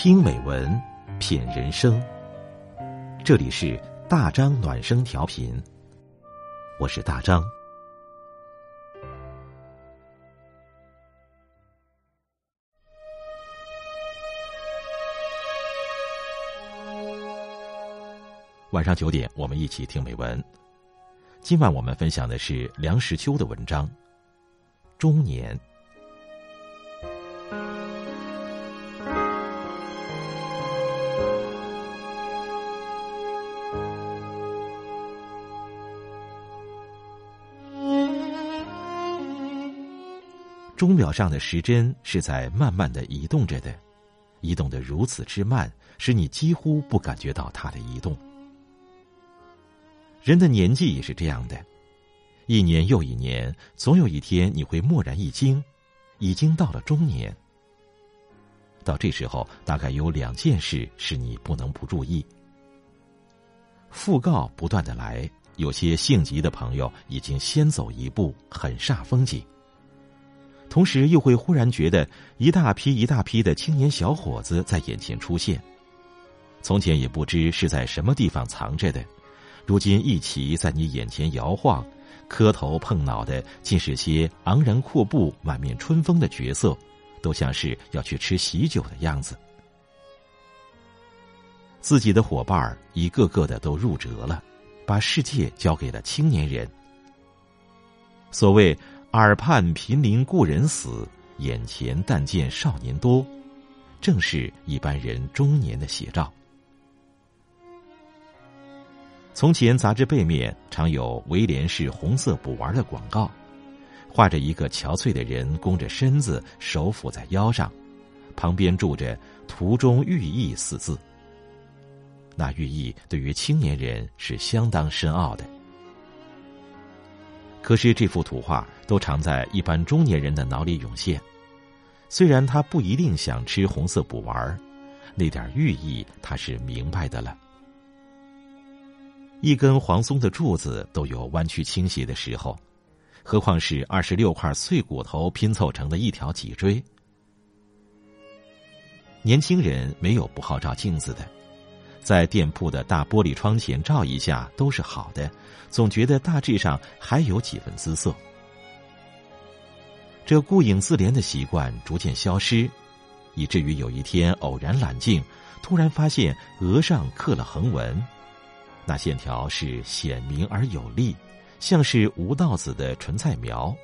听美文，品人生。这里是大张暖声调频，我是大张。晚上九点，我们一起听美文。今晚我们分享的是梁实秋的文章《中年》。钟表上的时针是在慢慢的移动着的，移动的如此之慢，使你几乎不感觉到它的移动。人的年纪也是这样的，一年又一年，总有一天你会蓦然一惊，已经到了中年。到这时候，大概有两件事是你不能不注意。讣告不断的来，有些性急的朋友已经先走一步，很煞风景。同时，又会忽然觉得一大批一大批的青年小伙子在眼前出现，从前也不知是在什么地方藏着的，如今一齐在你眼前摇晃，磕头碰脑的，尽是些昂然阔步、满面春风的角色，都像是要去吃喜酒的样子。自己的伙伴一个个的都入辙了，把世界交给了青年人。所谓。耳畔频临故人死，眼前但见少年多，正是一般人中年的写照。从前杂志背面常有威廉士红色补丸的广告，画着一个憔悴的人弓着身子，手抚在腰上，旁边住着“图中寓意”四字。那寓意对于青年人是相当深奥的。可是这幅图画都常在一般中年人的脑里涌现，虽然他不一定想吃红色补丸儿那点寓意他是明白的了。一根黄松的柱子都有弯曲倾斜的时候，何况是二十六块碎骨头拼凑成的一条脊椎？年轻人没有不好照镜子的。在店铺的大玻璃窗前照一下都是好的，总觉得大致上还有几分姿色。这顾影自怜的习惯逐渐消失，以至于有一天偶然揽镜，突然发现额上刻了横纹，那线条是显明而有力，像是吴道子的纯菜苗，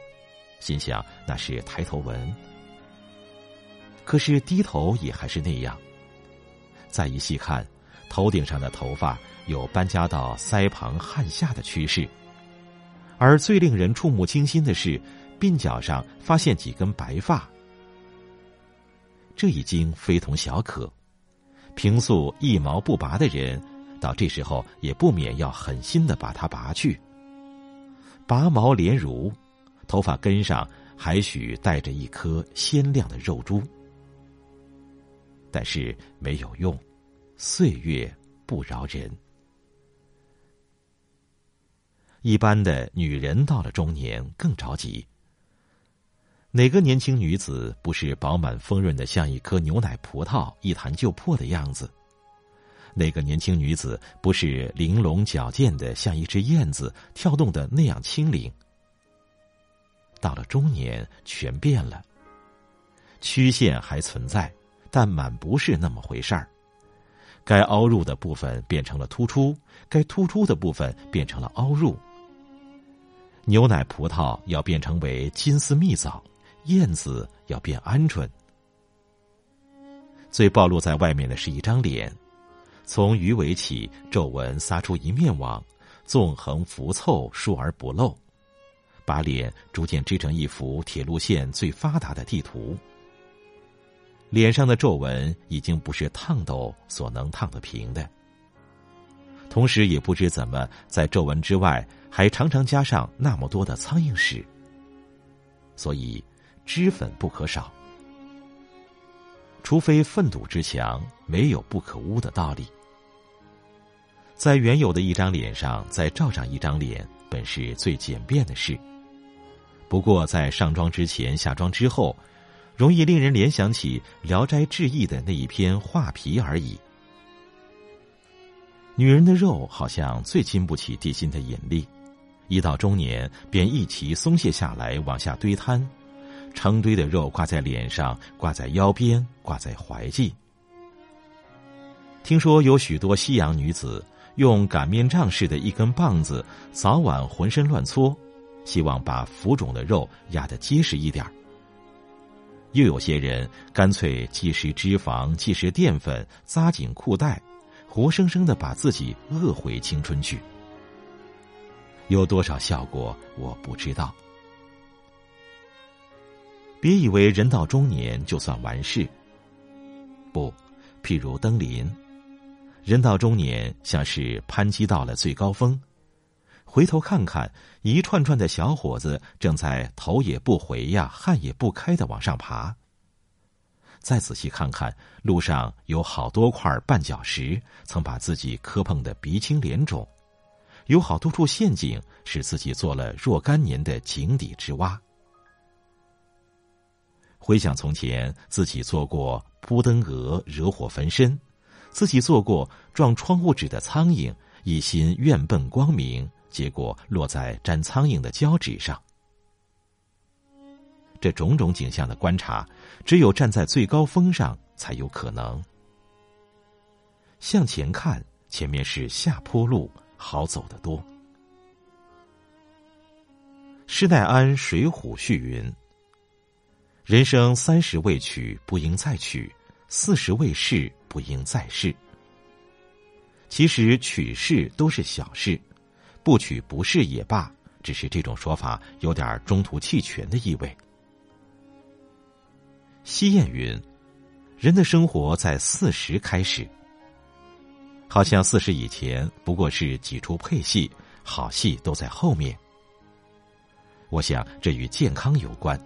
心想那是抬头纹。可是低头也还是那样，再一细看。头顶上的头发有搬家到腮旁汗下的趋势，而最令人触目惊心的是，鬓角上发现几根白发。这已经非同小可，平素一毛不拔的人，到这时候也不免要狠心的把它拔去。拔毛连如，头发根上还许带着一颗鲜亮的肉珠，但是没有用。岁月不饶人。一般的女人到了中年更着急。哪个年轻女子不是饱满丰润的像一颗牛奶葡萄，一弹就破的样子？哪个年轻女子不是玲珑矫健的像一只燕子，跳动的那样轻灵？到了中年，全变了。曲线还存在，但满不是那么回事儿。该凹入的部分变成了突出，该突出的部分变成了凹入。牛奶葡萄要变成为金丝蜜枣，燕子要变鹌鹑。最暴露在外面的是一张脸，从鱼尾起，皱纹撒出一面网，纵横浮凑，疏而不漏，把脸逐渐织成一幅铁路线最发达的地图。脸上的皱纹已经不是烫斗所能烫得平的，同时也不知怎么在皱纹之外还常常加上那么多的苍蝇屎，所以脂粉不可少。除非粪土之强，没有不可污的道理。在原有的一张脸上再罩上一张脸，本是最简便的事。不过在上妆之前、下妆之后。容易令人联想起《聊斋志异》的那一篇画皮而已。女人的肉好像最经不起地心的引力，一到中年便一齐松懈下来，往下堆摊，成堆的肉挂在脸上，挂在腰边，挂在怀际。听说有许多西洋女子用擀面杖似的一根棒子，早晚浑身乱搓，希望把浮肿的肉压得结实一点又有些人干脆既食脂肪，既食淀粉，扎紧裤带。活生生的把自己饿回青春去，有多少效果我不知道。别以为人到中年就算完事。不，譬如登临，人到中年像是攀击到了最高峰，回头看看，一串串的小伙子正在头也不回呀，汗也不开的往上爬。再仔细看看，路上有好多块绊脚石，曾把自己磕碰的鼻青脸肿；有好多处陷阱，使自己做了若干年的井底之蛙。回想从前，自己做过扑灯蛾，惹火焚身；自己做过撞窗户纸的苍蝇，一心愿奔光明，结果落在粘苍蝇的胶纸上。这种种景象的观察，只有站在最高峰上才有可能。向前看，前面是下坡路，好走得多。施耐庵《水浒》序云：“人生三十未娶，不应再娶；四十未逝，不应再试。”其实娶事都是小事，不娶不是也罢，只是这种说法有点中途弃权的意味。西谚云：“人的生活在四十开始，好像四十以前不过是几出配戏，好戏都在后面。”我想这与健康有关。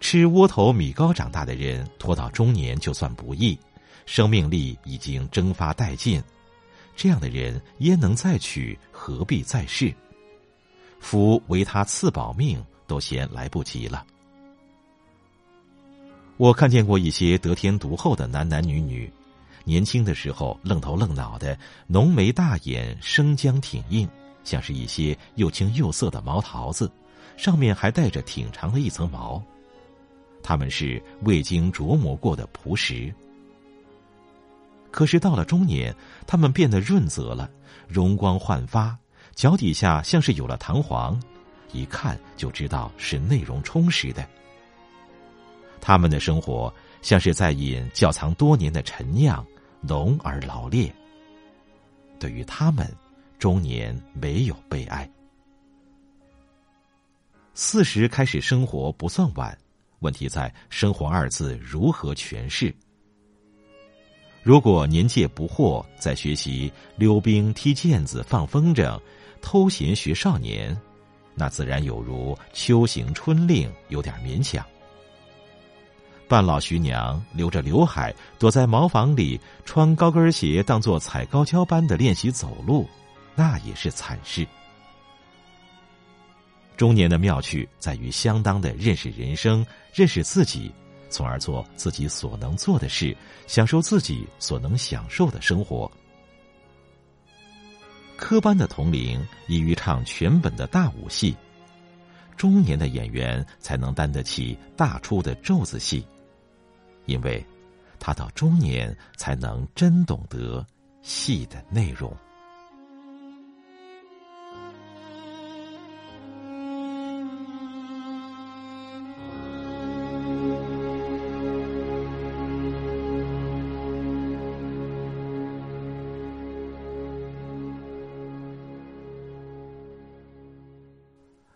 吃窝头米糕长大的人，拖到中年就算不易，生命力已经蒸发殆尽。这样的人焉能再娶？何必再试？夫为他赐保命，都嫌来不及了。我看见过一些得天独厚的男男女女，年轻的时候愣头愣脑的，浓眉大眼，生姜挺硬，像是一些又青又涩的毛桃子，上面还带着挺长的一层毛。他们是未经琢磨过的朴实。可是到了中年，他们变得润泽了，容光焕发，脚底下像是有了弹簧，一看就知道是内容充实的。他们的生活像是在饮窖藏多年的陈酿，浓而老烈。对于他们，中年没有悲哀。四十开始生活不算晚，问题在“生活”二字如何诠释。如果年届不惑，在学习溜冰、踢毽子、放风筝、偷闲学少年，那自然有如秋行春令，有点勉强。半老徐娘留着刘海，躲在茅房里，穿高跟鞋当做踩高跷般的练习走路，那也是惨事。中年的妙趣在于相当的认识人生，认识自己，从而做自己所能做的事，享受自己所能享受的生活。科班的同龄易于唱全本的大武戏，中年的演员才能担得起大出的咒子戏。因为，他到中年才能真懂得戏的内容。